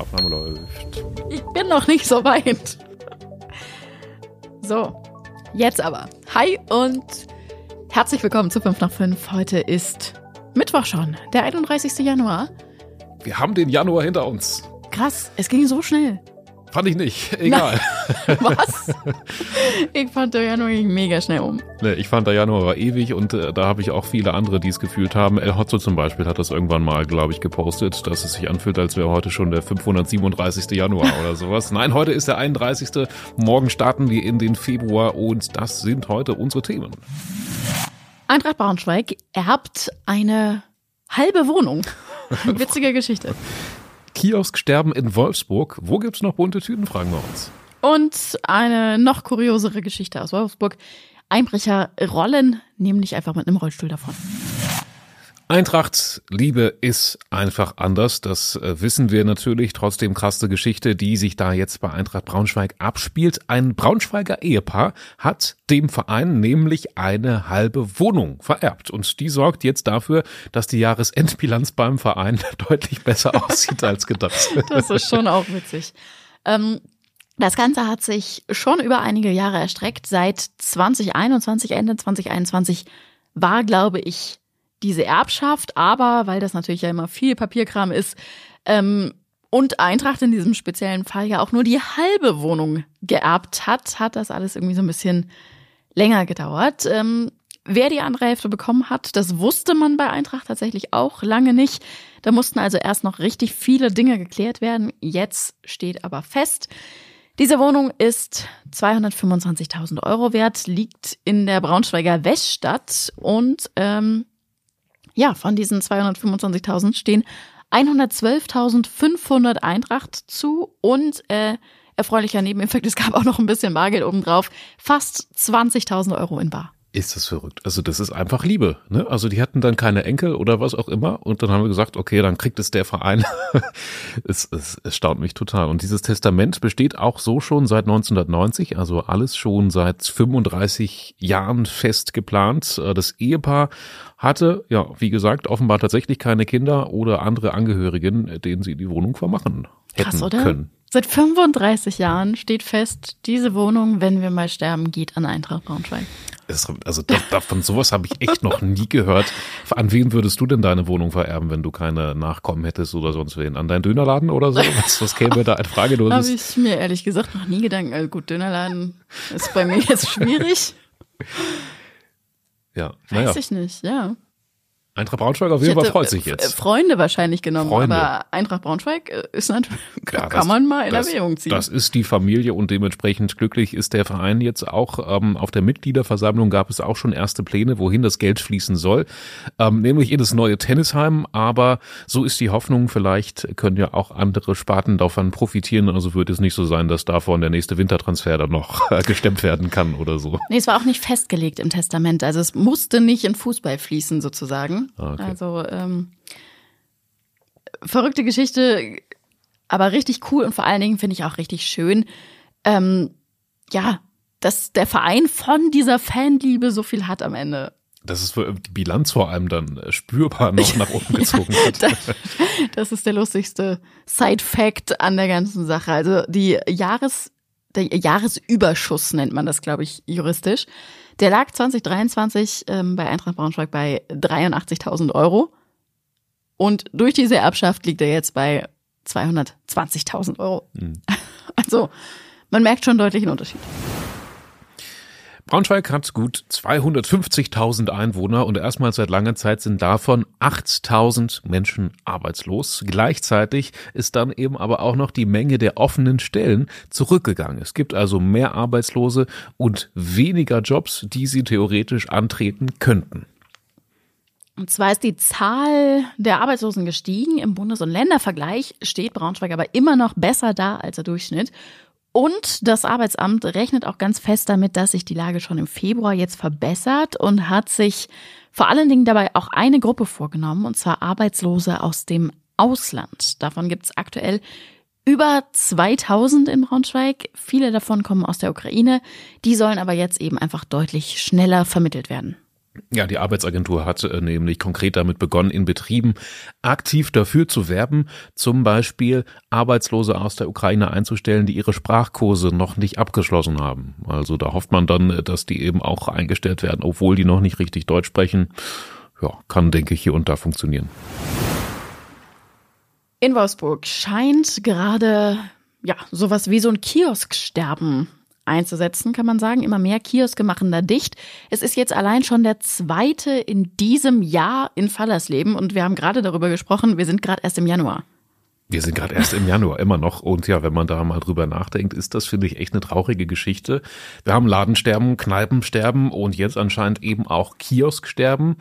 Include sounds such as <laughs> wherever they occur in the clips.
Aufnahme läuft. Ich bin noch nicht so weit. So, jetzt aber. Hi und herzlich willkommen zu 5 nach 5. Heute ist Mittwoch schon, der 31. Januar. Wir haben den Januar hinter uns. Krass, es ging so schnell. Fand ich nicht. <laughs> Egal. <laughs> Was? Ich fand der Januar mega schnell um. Nee, ich fand der Januar war ewig und äh, da habe ich auch viele andere, die es gefühlt haben. El Hotzo zum Beispiel hat das irgendwann mal, glaube ich, gepostet, dass es sich anfühlt, als wäre heute schon der 537. Januar oder sowas. Nein, heute ist der 31. Morgen starten wir in den Februar und das sind heute unsere Themen. Eintracht Braunschweig erbt eine halbe Wohnung. <laughs> Witzige Geschichte. Kiosksterben in Wolfsburg. Wo gibt's noch bunte Tüten, fragen wir uns. Und eine noch kuriosere Geschichte aus Wolfsburg. Einbrecher rollen nämlich einfach mit einem Rollstuhl davon. Eintracht Liebe ist einfach anders. Das äh, wissen wir natürlich. Trotzdem krasse Geschichte, die sich da jetzt bei Eintracht Braunschweig abspielt. Ein Braunschweiger Ehepaar hat dem Verein nämlich eine halbe Wohnung vererbt. Und die sorgt jetzt dafür, dass die Jahresendbilanz beim Verein <laughs> deutlich besser aussieht als gedacht. Das ist schon auch witzig. Ähm, das Ganze hat sich schon über einige Jahre erstreckt. Seit 2021, Ende 2021 war, glaube ich, diese Erbschaft, aber weil das natürlich ja immer viel Papierkram ist, ähm, und Eintracht in diesem speziellen Fall ja auch nur die halbe Wohnung geerbt hat, hat das alles irgendwie so ein bisschen länger gedauert. Ähm, wer die andere Hälfte bekommen hat, das wusste man bei Eintracht tatsächlich auch lange nicht. Da mussten also erst noch richtig viele Dinge geklärt werden. Jetzt steht aber fest, diese Wohnung ist 225.000 Euro wert, liegt in der Braunschweiger Weststadt und ähm, ja, von diesen 225.000 stehen 112.500 Eintracht zu und äh, erfreulicher Nebeneffekt, es gab auch noch ein bisschen Bargeld obendrauf, fast 20.000 Euro in Bar. Ist das verrückt. Also das ist einfach Liebe. Ne? Also die hatten dann keine Enkel oder was auch immer und dann haben wir gesagt, okay, dann kriegt es der Verein. <laughs> es, es, es staunt mich total. Und dieses Testament besteht auch so schon seit 1990, also alles schon seit 35 Jahren fest geplant. Das Ehepaar hatte, ja, wie gesagt, offenbar tatsächlich keine Kinder oder andere Angehörigen, denen sie die Wohnung vermachen hätten Krass, oder? können. Seit 35 Jahren steht fest, diese Wohnung, wenn wir mal sterben, geht an Eintracht Braunschweig. Also davon sowas habe ich echt noch nie gehört. An wen würdest du denn deine Wohnung vererben, wenn du keine Nachkommen hättest oder sonst wen? An deinen Dönerladen oder so? <laughs> Was, was käme da in Frage? Habe ich mir ehrlich gesagt noch nie Gedanken. Also gut, Dönerladen ist bei mir jetzt schwierig. Ja, Weiß naja. ich nicht, ja. Eintracht Braunschweig auf jeden Fall freut sich jetzt. Freunde wahrscheinlich genommen, Freunde. aber Eintracht Braunschweig äh, ist natürlich, <laughs> ja, kann das, man mal in das, Erwägung ziehen. Das ist die Familie und dementsprechend glücklich ist der Verein jetzt auch. Ähm, auf der Mitgliederversammlung gab es auch schon erste Pläne, wohin das Geld fließen soll, ähm, nämlich in das neue Tennisheim. Aber so ist die Hoffnung, vielleicht können ja auch andere Sparten davon profitieren. Also wird es nicht so sein, dass davon der nächste Wintertransfer dann noch <laughs> äh, gestemmt werden kann oder so. Nee, es war auch nicht festgelegt im Testament. Also es musste nicht in Fußball fließen sozusagen. Ah, okay. Also ähm, verrückte Geschichte, aber richtig cool und vor allen Dingen finde ich auch richtig schön. Ähm, ja, dass der Verein von dieser Fanliebe so viel hat am Ende. Dass es die Bilanz vor allem dann spürbar noch nach oben gezogen <laughs> hat. das, das ist der lustigste Side-Fact an der ganzen Sache. Also die Jahres, der Jahresüberschuss nennt man das, glaube ich, juristisch. Der lag 2023 ähm, bei Eintracht Braunschweig bei 83.000 Euro. Und durch diese Erbschaft liegt er jetzt bei 220.000 Euro. Mhm. <laughs> Also man merkt schon deutlich einen Unterschied. Braunschweig hat gut 250.000 Einwohner und erstmals seit langer Zeit sind davon 8.000 Menschen arbeitslos. Gleichzeitig ist dann eben aber auch noch die Menge der offenen Stellen zurückgegangen. Es gibt also mehr Arbeitslose und weniger Jobs, die sie theoretisch antreten könnten. Und zwar ist die Zahl der Arbeitslosen gestiegen. Im Bundes- und Ländervergleich steht Braunschweig aber immer noch besser da als der Durchschnitt. Und das Arbeitsamt rechnet auch ganz fest damit, dass sich die Lage schon im Februar jetzt verbessert und hat sich vor allen Dingen dabei auch eine Gruppe vorgenommen, und zwar Arbeitslose aus dem Ausland. Davon gibt es aktuell über 2000 in Braunschweig. Viele davon kommen aus der Ukraine. Die sollen aber jetzt eben einfach deutlich schneller vermittelt werden. Ja, die Arbeitsagentur hat äh, nämlich konkret damit begonnen, in Betrieben aktiv dafür zu werben, zum Beispiel Arbeitslose aus der Ukraine einzustellen, die ihre Sprachkurse noch nicht abgeschlossen haben. Also da hofft man dann, dass die eben auch eingestellt werden, obwohl die noch nicht richtig Deutsch sprechen. Ja, kann, denke ich, hier und da funktionieren. In Wolfsburg scheint gerade ja sowas wie so ein Kiosksterben einzusetzen, kann man sagen. Immer mehr Kioske machen da dicht. Es ist jetzt allein schon der zweite in diesem Jahr in Fallersleben und wir haben gerade darüber gesprochen, wir sind gerade erst im Januar. Wir sind gerade erst im Januar immer noch und ja, wenn man da mal drüber nachdenkt, ist das finde ich echt eine traurige Geschichte. Wir haben Ladensterben, Kneipensterben und jetzt anscheinend eben auch Kiosksterben.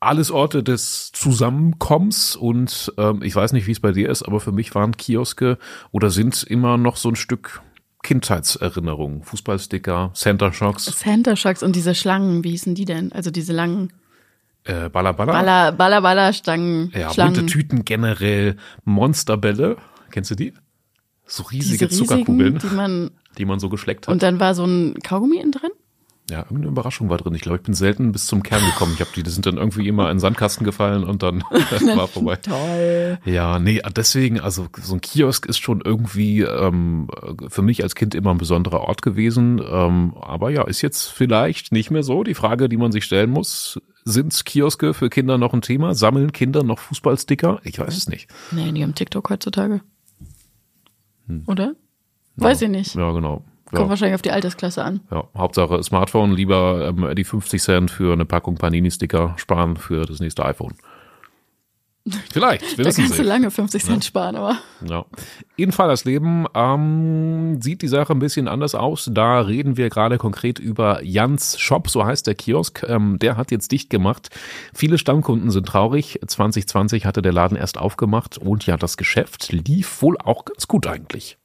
Alles Orte des Zusammenkommens und ähm, ich weiß nicht, wie es bei dir ist, aber für mich waren Kioske oder sind immer noch so ein Stück Kindheitserinnerungen. Fußballsticker, Center Shocks. Center Shocks und diese Schlangen, wie hießen die denn? Also diese langen äh, Baller Baller. Baller Baller, Baller Stangen. Ja, Schlangen. bunte Tüten generell, Monsterbälle. Kennst du die? So riesige Diese riesigen, Zuckerkugeln, die man die man so geschleckt hat. und dann war so ein Kaugummi innen drin. Ja, irgendeine Überraschung war drin. Ich glaube, ich bin selten bis zum Kern gekommen. Ich habe die, die sind dann irgendwie immer in den Sandkasten gefallen und dann <laughs> <laughs> war vorbei. Toll. Ja, nee, deswegen, also so ein Kiosk ist schon irgendwie ähm, für mich als Kind immer ein besonderer Ort gewesen. Ähm, aber ja, ist jetzt vielleicht nicht mehr so. Die Frage, die man sich stellen muss, sind Kioske für Kinder noch ein Thema? Sammeln Kinder noch Fußballsticker? Ich weiß es nicht. Nee, die haben TikTok heutzutage. Oder? Weiß ich nicht. Ja, genau. Kommt Ja, wahrscheinlich auf die Altersklasse an. ja, Hauptsache Smartphone, lieber ähm, die 50 Cent für eine Packung Panini-Sticker sparen für das nächste iPhone. <laughs> Vielleicht, wir Da kannst du lange 50 Cent sparen, aber Ja. In Fallersleben ähm, sieht die Sache ein bisschen anders aus. Da reden wir gerade konkret über Jans Shop, so heißt der Kiosk. Ähm, der hat jetzt dicht gemacht. Viele Stammkunden sind traurig. 2020 hatte der Laden erst aufgemacht und ja, das Geschäft lief wohl auch ganz gut eigentlich.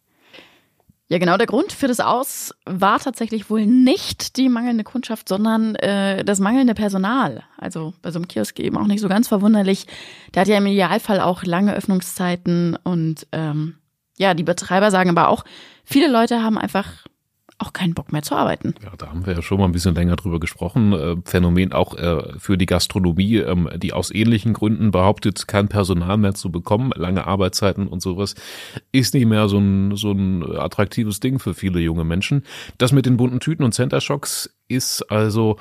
Ja, genau. Der Grund für das Aus war tatsächlich wohl nicht die mangelnde Kundschaft, sondern äh, das mangelnde Personal. Also bei so einem Kiosk eben auch nicht so ganz verwunderlich. Der hat ja im Idealfall auch lange Öffnungszeiten und ähm, ja, die Betreiber sagen aber auch, viele Leute haben einfach auch keinen Bock mehr zu arbeiten. Ja, da haben wir ja schon mal ein bisschen länger drüber gesprochen. Äh, Phänomen auch äh, für die Gastronomie, ähm, die aus ähnlichen Gründen behauptet, kein Personal mehr zu bekommen, lange Arbeitszeiten und sowas, ist nicht mehr so ein, so ein attraktives Ding für viele junge Menschen. Das mit den bunten Tüten und Center Shocks ist also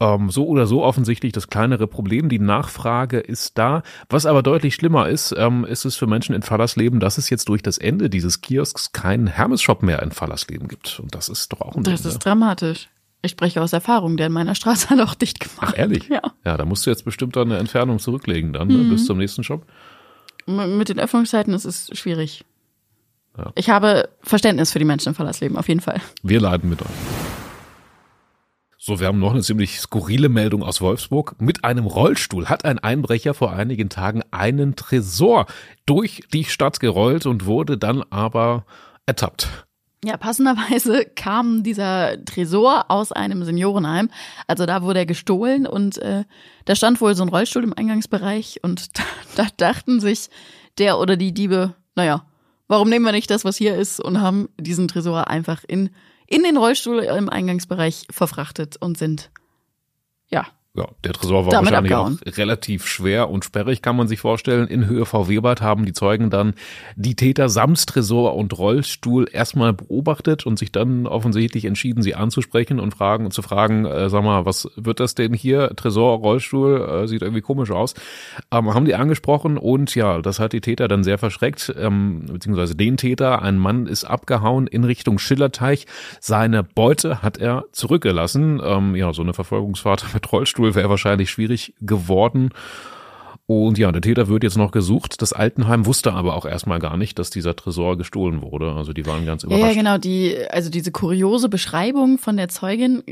ähm, so oder so offensichtlich das kleinere Problem. Die Nachfrage ist da. Was aber deutlich schlimmer ist, ähm, ist es für Menschen in Fallersleben, dass es jetzt durch das Ende dieses Kiosks keinen Hermes-Shop mehr in Fallersleben gibt. Und das ist doch auch ein Das Ding, ist ne? dramatisch. Ich spreche aus Erfahrung, der in meiner Straße <laughs> hat auch dicht gemacht. Ach, ehrlich? Ja. Ja, da musst du jetzt bestimmt dann eine Entfernung zurücklegen dann, ne, Mhm. bis zum nächsten Shop. M- Mit den Öffnungszeiten ist es schwierig. Ja. Ich habe Verständnis für die Menschen im Verlassleben, auf jeden Fall. Wir leiden mit euch. So, wir haben noch eine ziemlich skurrile Meldung aus Wolfsburg. Mit einem Rollstuhl hat ein Einbrecher vor einigen Tagen einen Tresor durch die Stadt gerollt und wurde dann aber ertappt. Ja, passenderweise <laughs> kam dieser Tresor aus einem Seniorenheim. Also da wurde er gestohlen und äh, da stand wohl so ein Rollstuhl im Eingangsbereich und <laughs> da, da dachten sich der oder die Diebe, naja, warum nehmen wir nicht das, was hier ist und haben diesen Tresor einfach in, in den Rollstuhl im Eingangsbereich verfrachtet und sind, ja, Ja, der Tresor war Damit wahrscheinlich abgehauen. auch relativ schwer und sperrig, kann man sich vorstellen. In Höhe VW-Bad haben die Zeugen dann die Täter samt Tresor und Rollstuhl erstmal beobachtet und sich dann offensichtlich entschieden, sie anzusprechen und fragen und zu fragen, äh, sag mal, was wird das denn hier? Tresor, Rollstuhl, äh, sieht irgendwie komisch aus. Ähm, haben die angesprochen und ja, das hat die Täter dann sehr verschreckt, ähm, beziehungsweise den Täter. Ein Mann ist abgehauen in Richtung Schillerteich. Seine Beute hat er zurückgelassen. Ähm, ja, so eine Verfolgungsfahrt <laughs> mit Rollstuhl wäre wahrscheinlich schwierig geworden. Und ja, der Täter wird jetzt noch gesucht. Das Altenheim wusste aber auch erstmal gar nicht, dass dieser Tresor gestohlen wurde. Also die waren ganz überrascht. ja, genau. Die, also diese kuriose Beschreibung von der Zeugin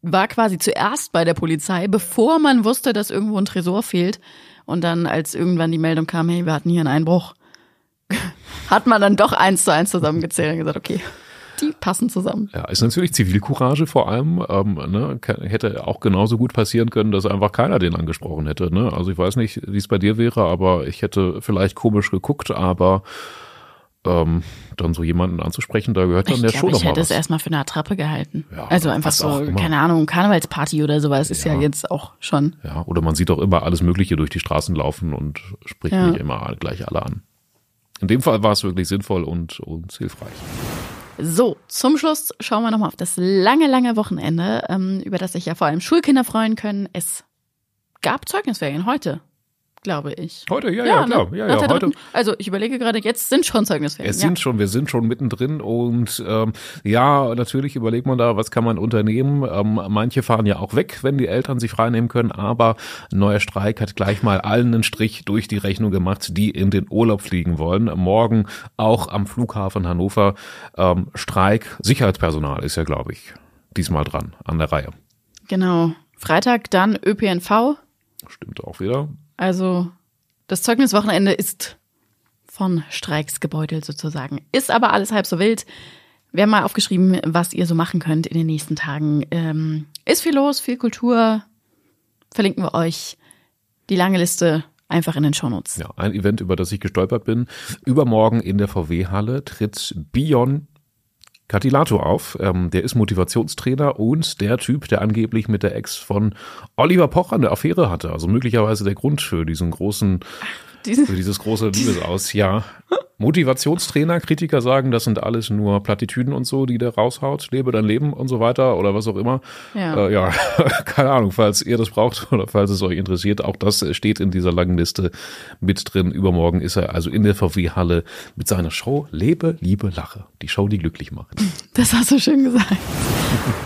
war quasi zuerst bei der Polizei, bevor man wusste, dass irgendwo ein Tresor fehlt. Und dann, als irgendwann die Meldung kam, hey, wir hatten hier einen Einbruch, <laughs> hat man dann doch eins zu eins zusammengezählt und gesagt, okay, die passen zusammen. Ja, ist natürlich Zivilcourage vor allem. Ähm, ne, hätte auch genauso gut passieren können, dass einfach keiner den angesprochen hätte. Ne? Also ich weiß nicht, wie es bei dir wäre, aber ich hätte vielleicht komisch geguckt, aber ähm, dann so jemanden anzusprechen, da gehört dann ich ja glaub, schon ich hätte es erstmal für eine Attrappe gehalten. Ja, also einfach so, keine Ahnung, Karnevalsparty oder sowas ist ja Ja. jetzt auch schon. Ja, oder man sieht auch immer alles Mögliche durch die Straßen laufen und spricht Ja. nicht immer gleich alle an. In dem Fall war es wirklich sinnvoll und uns hilfreich. So, zum Schluss schauen wir nochmal auf das lange, lange Wochenende, ähm, über das sich ja vor allem Schulkinder freuen können. Es gab Zeugnisferien heute, glaube ich. Heute, ja, ja, klar. ne? Ja, Nach ja, der heute. Also ich überlege gerade, jetzt sind schon Zeugnisferien. Es sind schon, wir sind schon mittendrin und ähm, ja, natürlich überlegt man da, was kann man unternehmen. Ähm, manche fahren ja auch weg, wenn die Eltern sich freinehmen können, aber ein neuer Streik hat gleich mal allen einen Strich durch die Rechnung gemacht, die in den Urlaub fliegen wollen. Morgen auch am Flughafen Hannover ähm, Streik. Sicherheitspersonal ist ja, glaube ich, diesmal dran an der Reihe. ja. Genau. Freitag dann ÖPNV. Stimmt auch wieder. Also das Zeugniswochenende ist von Streiks gebeutelt sozusagen. Ist aber alles halb so wild. Wir haben mal aufgeschrieben, was ihr so machen könnt in den nächsten Tagen. Ähm, ist viel los, viel Kultur. Verlinken wir euch die lange Liste einfach in den Shownotes. Ja, ein Event, über das ich gestolpert bin. Übermorgen in der VW-Halle tritt Bion Catilato auf. Ähm, der ist Motivationstrainer und der Typ, der angeblich mit der Ex von Oliver Pocher eine Affäre hatte. Also möglicherweise der Grund für diesen großen, Diese, für dieses große Liebesaus. Ja. <laughs> Motivationstrainer, Kritiker sagen, das sind alles nur Plattitüden und so, die der raushaut. Lebe dein Leben und so weiter oder was auch immer. Ja. Äh, ja, <laughs> keine Ahnung, falls ihr das braucht <laughs> oder falls es euch interessiert. Auch das steht in dieser langen Liste mit drin. Übermorgen ist er also in der VW-Halle mit seiner Show Lebe, Liebe, Lache. Die Show, die glücklich macht. <laughs> das hast du schön gesagt.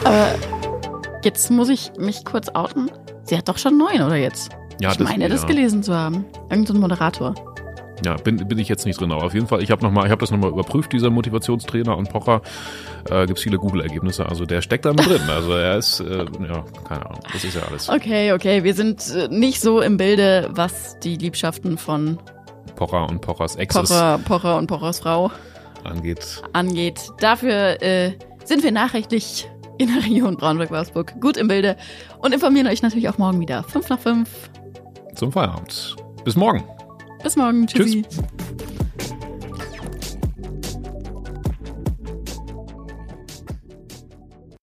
aber jetzt muss ich mich kurz outen. Sie hat doch schon neun, oder jetzt? Ja, ich meine, das ja. gelesen zu haben. Irgend so ein Moderator. Ja, bin, bin ich jetzt nicht drin, aber auf jeden Fall, ich habe noch mal, ich habe das nochmal überprüft, dieser Motivationstrainer und Pocher. Äh, Gibt viele Google-Ergebnisse, also der steckt da mit drin. Also er ist, äh, ja, keine Ahnung, das ist ja alles. Okay, okay, wir sind äh, nicht so im Bilde, was die Liebschaften von Pocher und Pochers Exes Pocher, Pocher und Pochers Frau angeht. angeht. Dafür äh, sind wir nachrichtlich in der Region Braunschweig-Wolfsburg gut im Bilde und informieren euch natürlich auch morgen wieder. Fünf nach fünf. Zum Feierabend. Bis morgen. Bis morgen. Tschüss. Tschüssi.